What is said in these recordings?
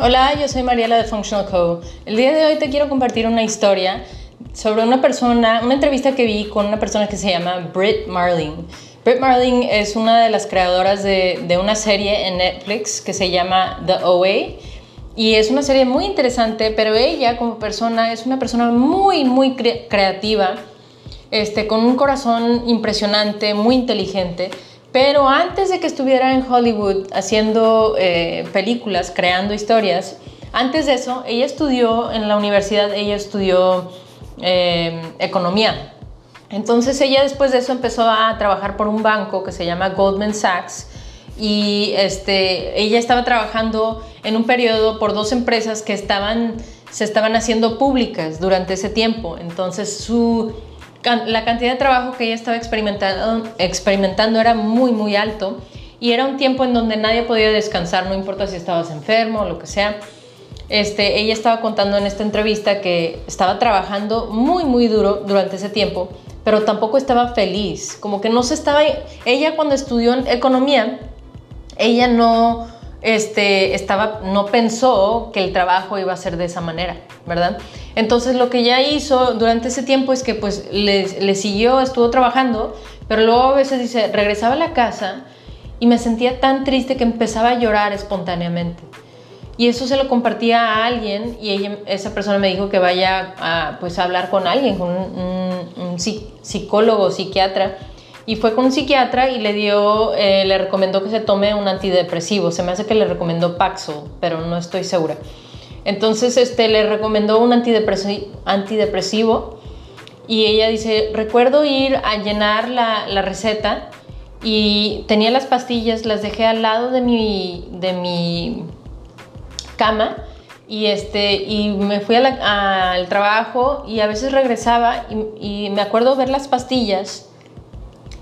Hola, yo soy Mariela de Functional Co. El día de hoy te quiero compartir una historia sobre una persona, una entrevista que vi con una persona que se llama Britt Marling. Britt Marling es una de las creadoras de, una serie en Netflix que se llama The OA y es una serie muy interesante, pero ella como persona es una persona muy, muy creativa, este, con un corazón impresionante, muy inteligente. Pero antes de que estuviera en Hollywood haciendo eh, películas, creando historias, antes de eso, ella estudió en la universidad, ella estudió eh, economía. Entonces ella después de eso empezó a trabajar por un banco que se llama Goldman Sachs y este, ella estaba trabajando en un periodo por dos empresas que estaban, se estaban haciendo públicas durante ese tiempo. Entonces su, la cantidad de trabajo que ella estaba experimentando, era muy, muy alto y era un tiempo en donde nadie podía descansar, no importa si estabas enfermo o lo que sea. Este, ella estaba contando en esta entrevista que estaba trabajando muy, muy duro durante ese tiempo, pero tampoco estaba feliz, como que no se estaba... Ella cuando estudió economía, ella no, este, estaba, no pensó que el trabajo iba a ser de esa manera, ¿verdad? Entonces lo que ella hizo durante ese tiempo es que pues le, siguió, estuvo trabajando, pero luego a veces dice, regresaba a la casa y me sentía tan triste que empezaba a llorar espontáneamente. Y eso se lo compartía a alguien y esa persona me dijo que vaya a, pues, hablar con alguien, con un, un psicólogo, psiquiatra, y fue con un psiquiatra y le dio, eh, le recomendó que se tome un antidepresivo. Se me hace que le recomendó Paxo, pero no estoy segura. Entonces, este, le recomendó un antidepresivo, antidepresivo y ella dice, recuerdo ir a llenar la, receta y tenía las pastillas, las dejé al lado de mi, de mi cama y, este, y me fui al trabajo y a veces regresaba y me acuerdo ver las pastillas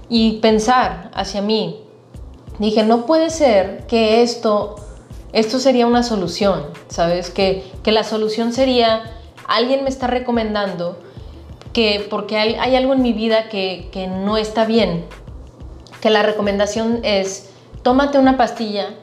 y pensar hacia mí. Dije, no puede ser que esto, esto sería una solución, ¿sabes? Que, que la solución sería, alguien me está recomendando que porque hay, algo en mi vida que, que no está bien, que la recomendación es, tómate una pastilla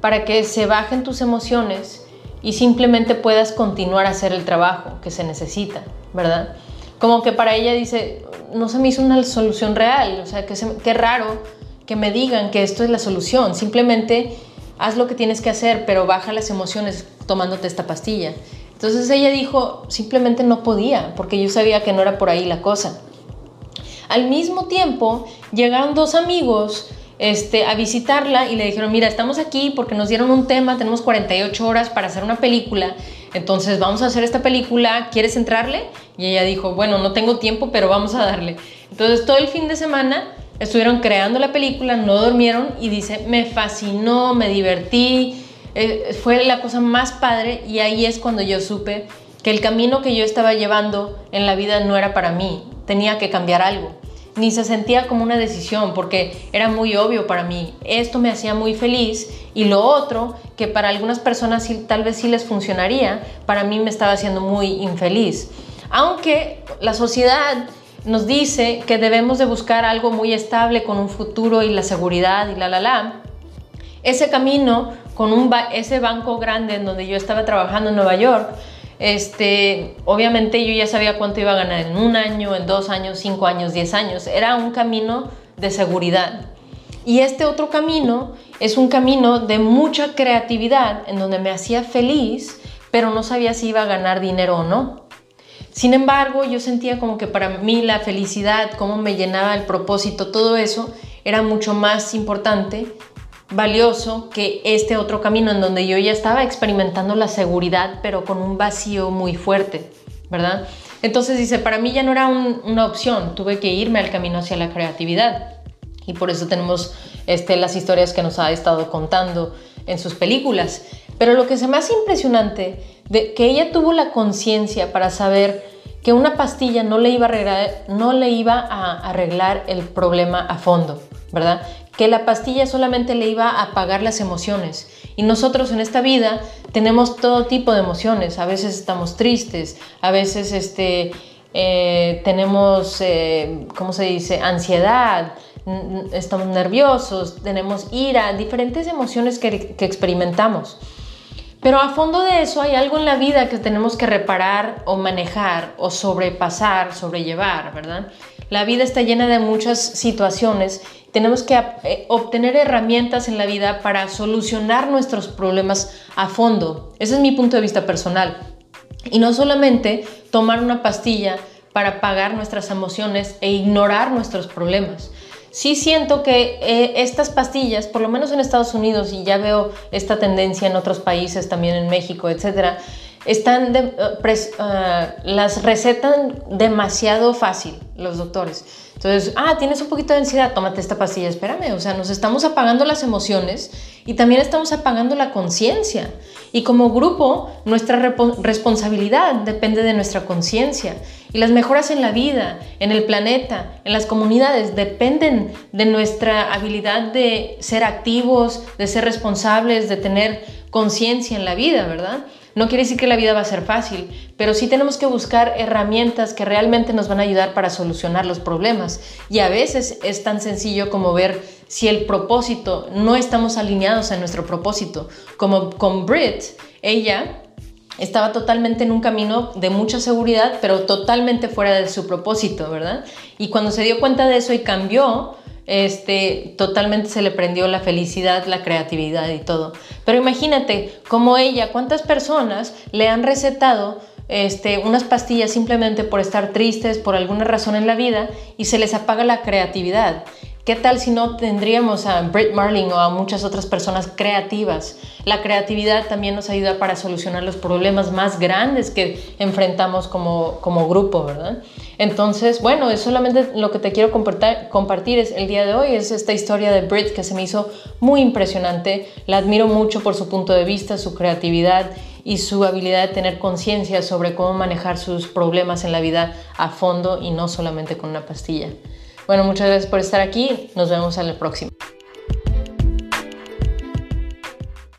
para que se bajen tus emociones y simplemente puedas continuar a hacer el trabajo que se necesita, ¿verdad? Como que para ella dice, no se me hizo una solución real, o sea, que qué raro que me digan que esto es la solución, simplemente haz lo que tienes que hacer, pero baja las emociones tomándote esta pastilla. Entonces ella dijo, simplemente no podía, porque yo sabía que no era por ahí la cosa. Al mismo tiempo, llegaron dos amigos este, a visitarla y le dijeron, mira, estamos aquí porque nos dieron un tema, tenemos 48 horas para hacer una película, entonces vamos a hacer esta película, ¿quieres entrarle? Y ella dijo, bueno, no tengo tiempo, pero vamos a darle. Entonces todo el fin de semana estuvieron creando la película, no durmieron y dice, me fascinó, me divertí, eh, fue la cosa más padre y ahí es cuando yo supe que el camino que yo estaba llevando en la vida no era para mí, tenía que cambiar algo ni se sentía como una decisión porque era muy obvio para mí. Esto me hacía muy feliz y lo otro, que para algunas personas tal vez sí les funcionaría, para mí me estaba haciendo muy infeliz. Aunque la sociedad nos dice que debemos de buscar algo muy estable con un futuro y la seguridad y la la la, ese camino con un ese banco grande en donde yo estaba trabajando en Nueva York, este, obviamente yo ya sabía cuánto iba a ganar en un año, en dos años, cinco años, diez años. Era un camino de seguridad. Y este otro camino es un camino de mucha creatividad, en donde me hacía feliz, pero no sabía si iba a ganar dinero o no. Sin embargo, yo sentía como que para mí la felicidad, cómo me llenaba el propósito, todo eso era mucho más importante valioso que este otro camino en donde yo ya estaba experimentando la seguridad, pero con un vacío muy fuerte, ¿verdad? Entonces dice, para mí ya no era una opción, tuve que irme al camino hacia la creatividad. Y por eso tenemos este, las historias que nos ha estado contando en sus películas. Pero lo que es más impresionante, de que ella tuvo la conciencia para saber que una pastilla no le iba a arreglar, no le iba a arreglar el problema a fondo, ¿verdad? que la pastilla solamente le iba a apagar las emociones. Y nosotros en esta vida tenemos todo tipo de emociones. A veces estamos tristes, a veces este, eh, tenemos, eh, ¿cómo se dice?, ansiedad, estamos nerviosos, tenemos ira, diferentes emociones que, que experimentamos. Pero a fondo de eso hay algo en la vida que tenemos que reparar o manejar o sobrepasar, sobrellevar, ¿verdad? La vida está llena de muchas situaciones. Tenemos que eh, obtener herramientas en la vida para solucionar nuestros problemas a fondo. Ese es mi punto de vista personal. Y no solamente tomar una pastilla para apagar nuestras emociones e ignorar nuestros problemas. Sí siento que eh, estas pastillas, por lo menos en Estados Unidos, y ya veo esta tendencia en otros países, también en México, etcétera, están eh, ah, las recetan demasiado fácil los doctores. Entonces, ah, tienes un poquito de ansiedad, tómate esta pastilla, espérame, o sea, nos estamos apagando las emociones y también estamos apagando la conciencia. Y como grupo, nuestra responsabilidad depende de nuestra conciencia. Y las mejoras en la vida, en el planeta, en las comunidades, dependen de nuestra habilidad de ser activos, de ser responsables, de tener conciencia en la vida, ¿verdad? No quiere decir que la vida va a ser fácil, pero sí tenemos que buscar herramientas que realmente nos van a ayudar para solucionar los problemas. Y a veces es tan sencillo como ver si el propósito, no estamos alineados en nuestro propósito. Como con Brit, ella estaba totalmente en un camino de mucha seguridad, pero totalmente fuera de su propósito, ¿verdad? Y cuando se dio cuenta de eso y cambió, este, totalmente se le prendió la felicidad, la creatividad y todo. Pero imagínate, como ella, cuántas personas le han recetado este, unas pastillas simplemente por estar tristes, por alguna razón en la vida, y se les apaga la creatividad. ¿Qué tal si no tendríamos a Britt Marling o a muchas otras personas creativas? La creatividad también nos ayuda para solucionar los problemas más grandes que enfrentamos como, como grupo, ¿verdad? Entonces, bueno, es solamente lo que te quiero compartir, compartir es, el día de hoy, es esta historia de Britt que se me hizo muy impresionante. La admiro mucho por su punto de vista, su creatividad y su habilidad de tener conciencia sobre cómo manejar sus problemas en la vida a fondo y no solamente con una pastilla. Bueno, muchas gracias por estar aquí. Nos vemos en la próxima.